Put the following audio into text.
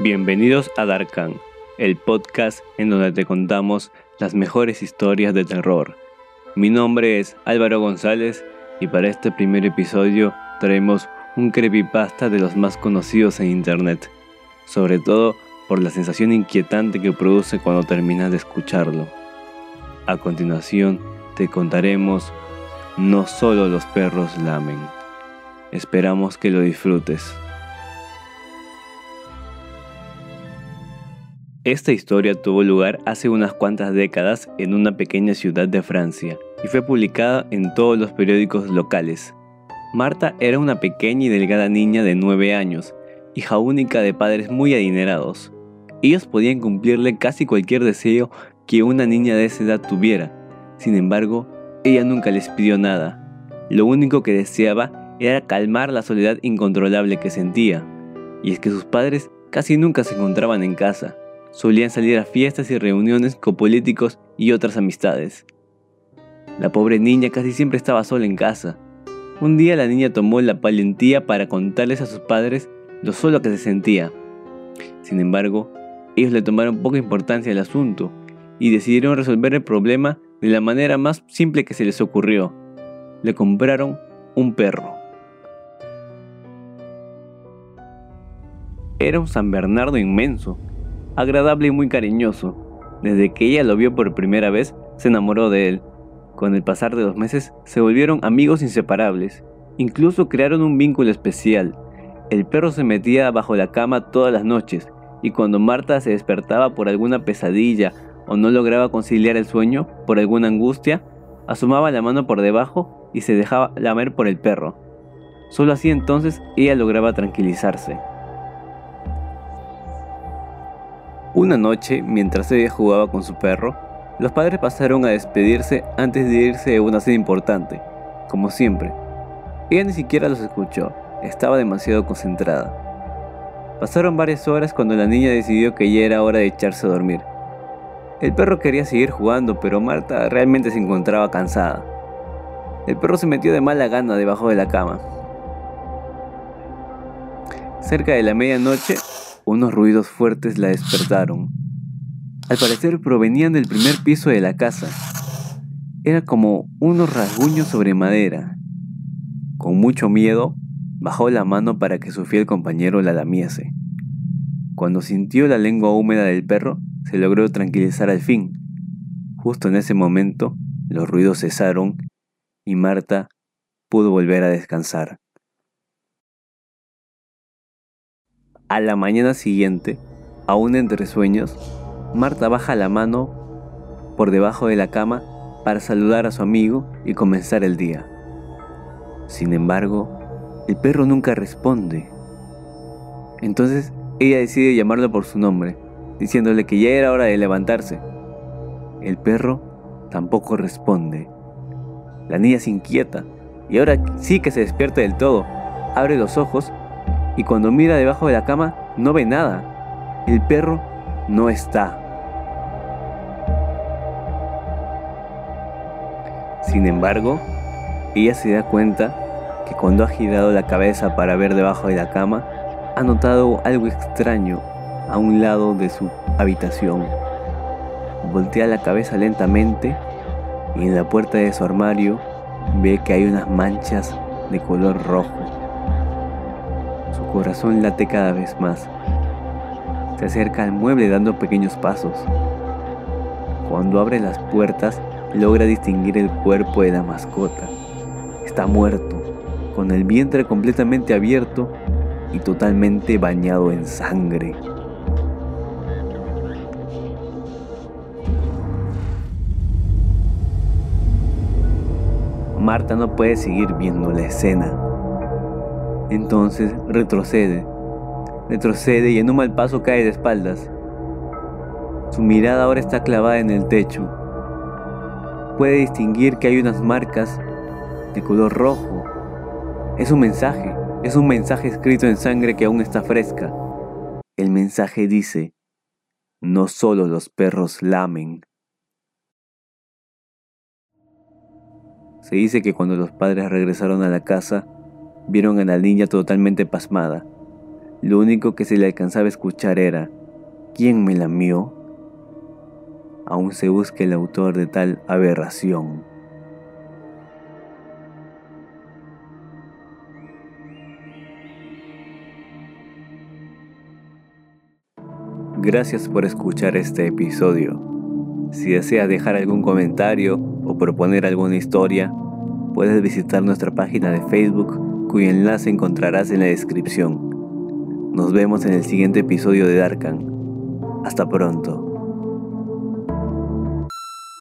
Bienvenidos a Darkan, el podcast en donde te contamos las mejores historias de terror. Mi nombre es Álvaro González y para este primer episodio traemos un creepypasta de los más conocidos en internet, sobre todo por la sensación inquietante que produce cuando terminas de escucharlo. A continuación te contaremos No solo los perros lamen. Esperamos que lo disfrutes. Esta historia tuvo lugar hace unas cuantas décadas en una pequeña ciudad de Francia y fue publicada en todos los periódicos locales. Marta era una pequeña y delgada niña de 9 años, hija única de padres muy adinerados. Ellos podían cumplirle casi cualquier deseo que una niña de esa edad tuviera. Sin embargo, ella nunca les pidió nada. Lo único que deseaba era calmar la soledad incontrolable que sentía. Y es que sus padres casi nunca se encontraban en casa solían salir a fiestas y reuniones con políticos y otras amistades. La pobre niña casi siempre estaba sola en casa. Un día la niña tomó la valentía para contarles a sus padres lo solo que se sentía. Sin embargo, ellos le tomaron poca importancia al asunto y decidieron resolver el problema de la manera más simple que se les ocurrió. Le compraron un perro. Era un San Bernardo inmenso, agradable y muy cariñoso. Desde que ella lo vio por primera vez, se enamoró de él. Con el pasar de los meses, se volvieron amigos inseparables. Incluso crearon un vínculo especial. El perro se metía bajo la cama todas las noches, y cuando Marta se despertaba por alguna pesadilla o no lograba conciliar el sueño por alguna angustia, asomaba la mano por debajo y se dejaba lamer por el perro. Solo así entonces ella lograba tranquilizarse. Una noche, mientras ella jugaba con su perro, los padres pasaron a despedirse antes de irse a una cena importante, como siempre. Ella ni siquiera los escuchó, estaba demasiado concentrada. Pasaron varias horas cuando la niña decidió que ya era hora de echarse a dormir. El perro quería seguir jugando, pero Marta realmente se encontraba cansada. El perro se metió de mala gana debajo de la cama. Cerca de la medianoche, unos ruidos fuertes la despertaron. Al parecer provenían del primer piso de la casa. Era como unos rasguños sobre madera. Con mucho miedo, bajó la mano para que su fiel compañero la lamiese. Cuando sintió la lengua húmeda del perro, se logró tranquilizar al fin. Justo en ese momento, los ruidos cesaron y Marta pudo volver a descansar. A la mañana siguiente, aún entre sueños, Marta baja la mano por debajo de la cama para saludar a su amigo y comenzar el día. Sin embargo, el perro nunca responde. Entonces ella decide llamarlo por su nombre, diciéndole que ya era hora de levantarse. El perro tampoco responde. La niña se inquieta y ahora sí que se despierta del todo. Abre los ojos y cuando mira debajo de la cama no ve nada. El perro no está. Sin embargo, ella se da cuenta que cuando ha girado la cabeza para ver debajo de la cama, ha notado algo extraño a un lado de su habitación. Voltea la cabeza lentamente y en la puerta de su armario ve que hay unas manchas de color rojo corazón late cada vez más. Se acerca al mueble dando pequeños pasos. Cuando abre las puertas, logra distinguir el cuerpo de la mascota. Está muerto, con el vientre completamente abierto y totalmente bañado en sangre. Marta no puede seguir viendo la escena entonces retrocede, retrocede y en un mal paso cae de espaldas. Su mirada ahora está clavada en el techo. Puede distinguir que hay unas marcas de color rojo. Es un mensaje, es un mensaje escrito en sangre que aún está fresca. El mensaje dice, no solo los perros lamen. Se dice que cuando los padres regresaron a la casa, vieron a la niña totalmente pasmada. Lo único que se le alcanzaba a escuchar era, ¿quién me lamió? Aún se busca el autor de tal aberración. Gracias por escuchar este episodio. Si deseas dejar algún comentario o proponer alguna historia, puedes visitar nuestra página de Facebook cuyo enlace encontrarás en la descripción. Nos vemos en el siguiente episodio de Darkan. Hasta pronto.